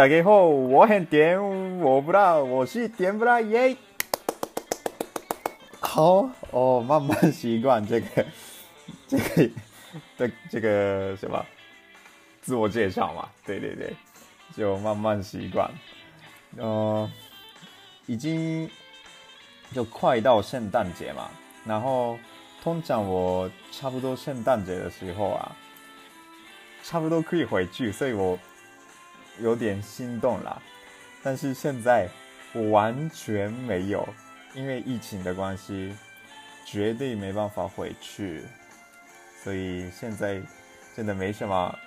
大家好，我很甜，我不知道，我是甜不辣耶。好哦，慢慢习惯这个这个的这个什么自我介绍嘛，对对对，就慢慢习惯。嗯、呃，已经就快到圣诞节嘛，然后通常我差不多圣诞节的时候啊。差不多可以回去，所以我有点心动啦。但是现在我完全没有，因为疫情的关系，绝对没办法回去。所以现在真的没什么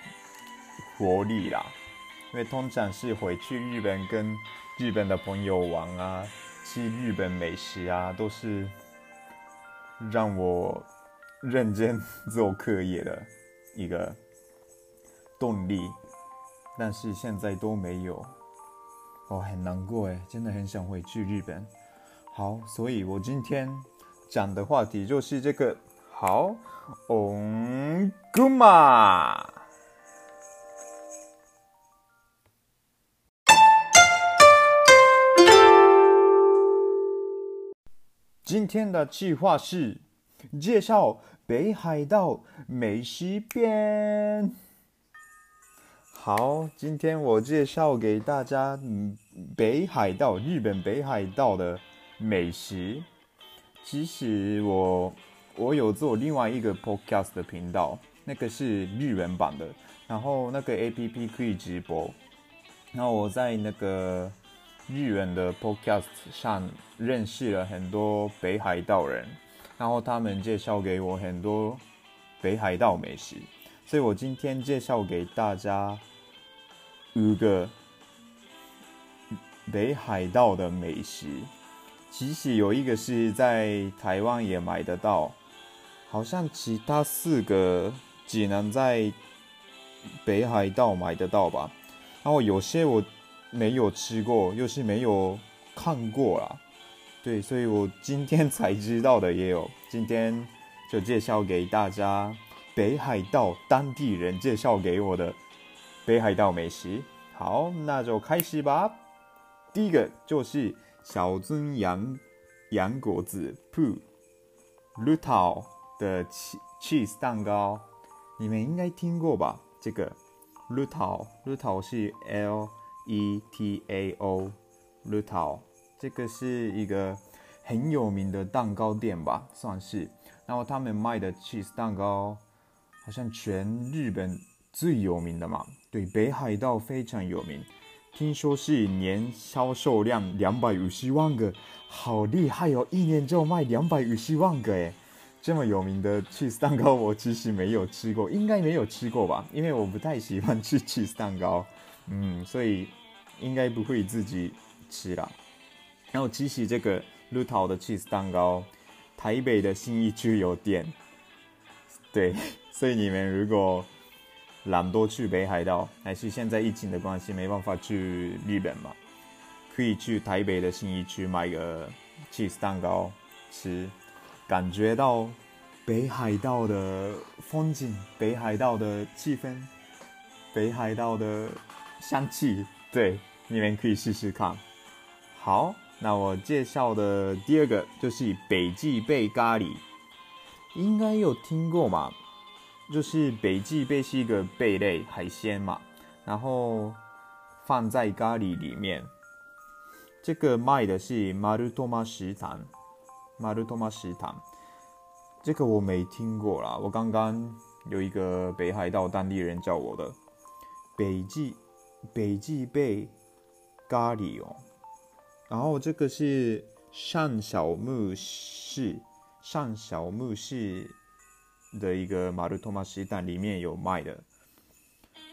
活力啦。因为通常是回去日本跟日本的朋友玩啊，吃日本美食啊，都是让我认真做课业的一个。动力，但是现在都没有，我、哦、很难过哎，真的很想回去日本。好，所以我今天讲的话题就是这个。好，嗯，姑妈，今天的计划是介绍北海道美食篇。好，今天我介绍给大家，北海道，日本北海道的美食。其实我我有做另外一个 podcast 的频道，那个是日文版的，然后那个 APP 可以直播。然后我在那个日文的 podcast 上认识了很多北海道人，然后他们介绍给我很多北海道美食，所以我今天介绍给大家。五个北海道的美食，其实有一个是在台湾也买得到，好像其他四个只能在北海道买得到吧。然后有些我没有吃过，又是没有看过啦。对，所以我今天才知道的也有，今天就介绍给大家北海道当地人介绍给我的。北海道美食，好，那就开始吧。第一个就是小樽洋洋果子铺绿岛的 cheese 蛋糕，你们应该听过吧？这个绿岛绿岛是 L E T A O 绿岛，这个是一个很有名的蛋糕店吧，算是。然后他们卖的 cheese 蛋糕，好像全日本最有名的嘛。对，北海道非常有名，听说是年销售量两百五十万个，好厉害哦！一年就卖两百五十万个诶，这么有名的 cheese 蛋糕，我其实没有吃过，应该没有吃过吧？因为我不太喜欢吃 cheese 蛋糕，嗯，所以应该不会自己吃啦。然后其实这个绿岛的 cheese 蛋糕，台北的新义区有店，对，所以你们如果。懒惰去北海道，还是现在疫情的关系没办法去日本嘛？可以去台北的信义区买个 cheese 蛋糕吃，感觉到北海道的风景、北海道的气氛、北海道的香气。对，你们可以试试看。好，那我介绍的第二个就是北极贝咖喱，应该有听过嘛？就是北极贝是一个贝类海鲜嘛，然后放在咖喱里面。这个卖的是マルトマ食堂，マルトマ食堂。这个我没听过啦，我刚刚有一个北海道当地人叫我的北极北极贝咖喱哦。然后这个是上小木市，上小木市。 的一个马路托马西蛋里面有卖的，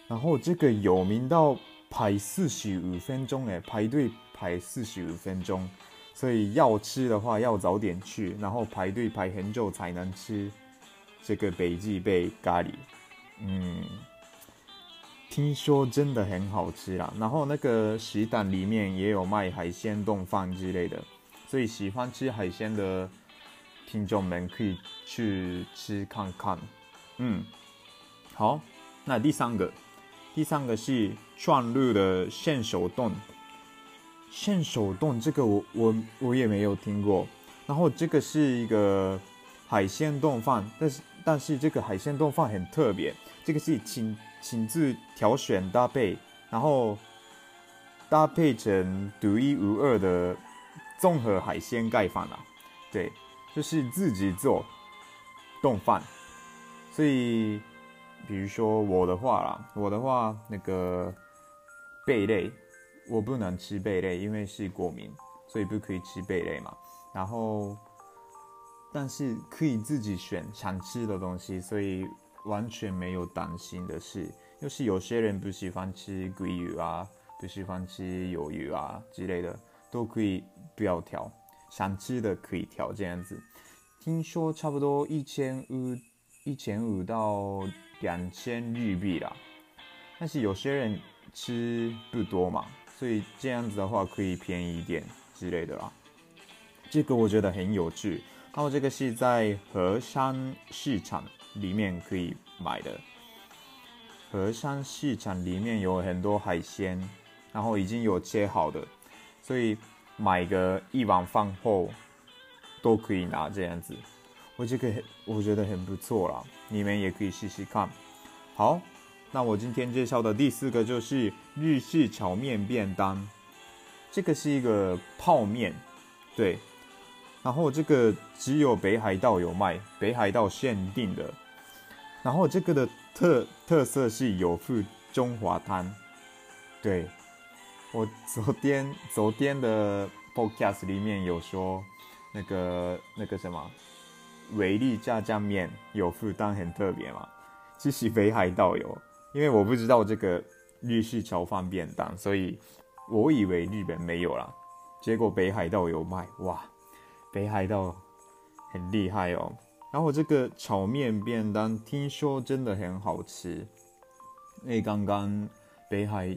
然后这个有名到排四十五分钟诶，排队排四十五分钟，所以要吃的话要早点去，然后排队排很久才能吃这个北极贝咖喱。嗯，听说真的很好吃啦。然后那个食堂里面也有卖海鲜冻饭之类的，所以喜欢吃海鲜的。听众们可以去吃看看，嗯，好，那第三个第三个是川路的县手丼。县手冻这个我我我也没有听过。然后这个是一个海鲜冻饭，但是但是这个海鲜冻饭很特别，这个是亲亲自挑选搭配，然后搭配成独一无二的综合海鲜盖饭啊，对，就是自己做冻饭，所以。比如说我的话啦，我的话那个贝类，我不能吃贝类，因为是过敏，所以不可以吃贝类嘛。然后，但是可以自己选想吃的东西，所以完全没有担心的事。就是有些人不喜欢吃鲑鱼啊，不喜欢吃鱿鱼啊之类的，都可以不要挑，想吃的可以挑这样子。听说差不多一千五，一千五到。两千日币啦，但是有些人吃不多嘛，所以这样子的话可以便宜一点之类的啦。这个我觉得很有趣。然后这个是在和山市场里面可以买的。和山市场里面有很多海鲜，然后已经有切好的，所以买个一碗饭后都可以拿这样子。我这个我觉得很不错啦，你们也可以试试看。好，那我今天介绍的第四个就是日式炒面便当。这个是一个泡面，对。然后这个只有北海道有卖，北海道限定的。然后这个的特特色是有附中华汤。对，我昨天昨天的 podcast 里面有说那个那个什么。维力炸酱面有负担，很特别嘛。其实北海道有，因为我不知道这个日式炒饭便当，所以我以为日本没有啦。结果北海道有卖，哇！北海道很厉害哦。然后这个炒面便当听说真的很好吃，那刚刚北海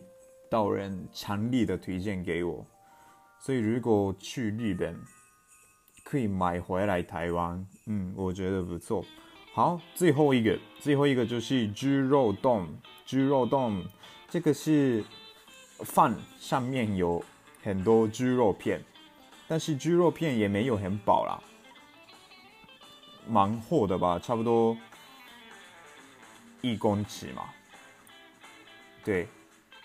道人强力的推荐给我，所以如果去日本。可以买回来台湾，嗯，我觉得不错。好，最后一个，最后一个就是猪肉冻。猪肉冻，这个是饭上面有很多猪肉片，但是猪肉片也没有很饱啦，蛮厚的吧，差不多一公尺嘛。对，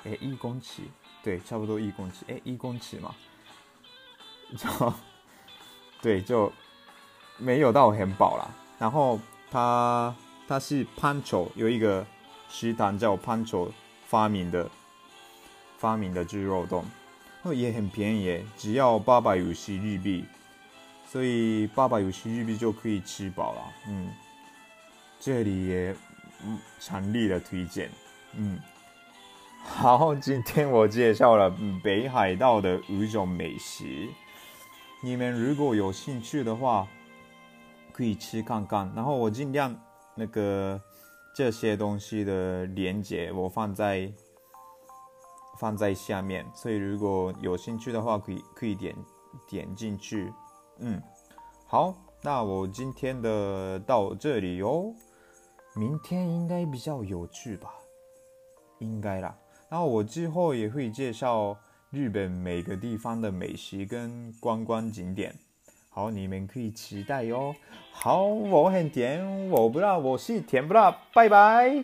哎，一公尺，对，差不多一公尺，哎，一公尺嘛。就对，就没有到很饱啦。然后它它是 Pancho 有一个食堂叫 Pancho 发明的发明的猪肉丼，哦也很便宜，只要八百五十日币，所以八百五十日币就可以吃饱了。嗯，这里也嗯强力的推荐。嗯，好，今天我介绍了北海道的五种美食。你们如果有兴趣的话，可以吃看看。然后我尽量那个这些东西的链接我放在放在下面，所以如果有兴趣的话，可以可以点点进去。嗯，好，那我今天的到这里哟。明天应该比较有趣吧？应该啦。然后我之后也会介绍。日本每个地方的美食跟观光景点，好，你们可以期待哟。好，我很甜，我不辣，我是甜不辣，拜拜。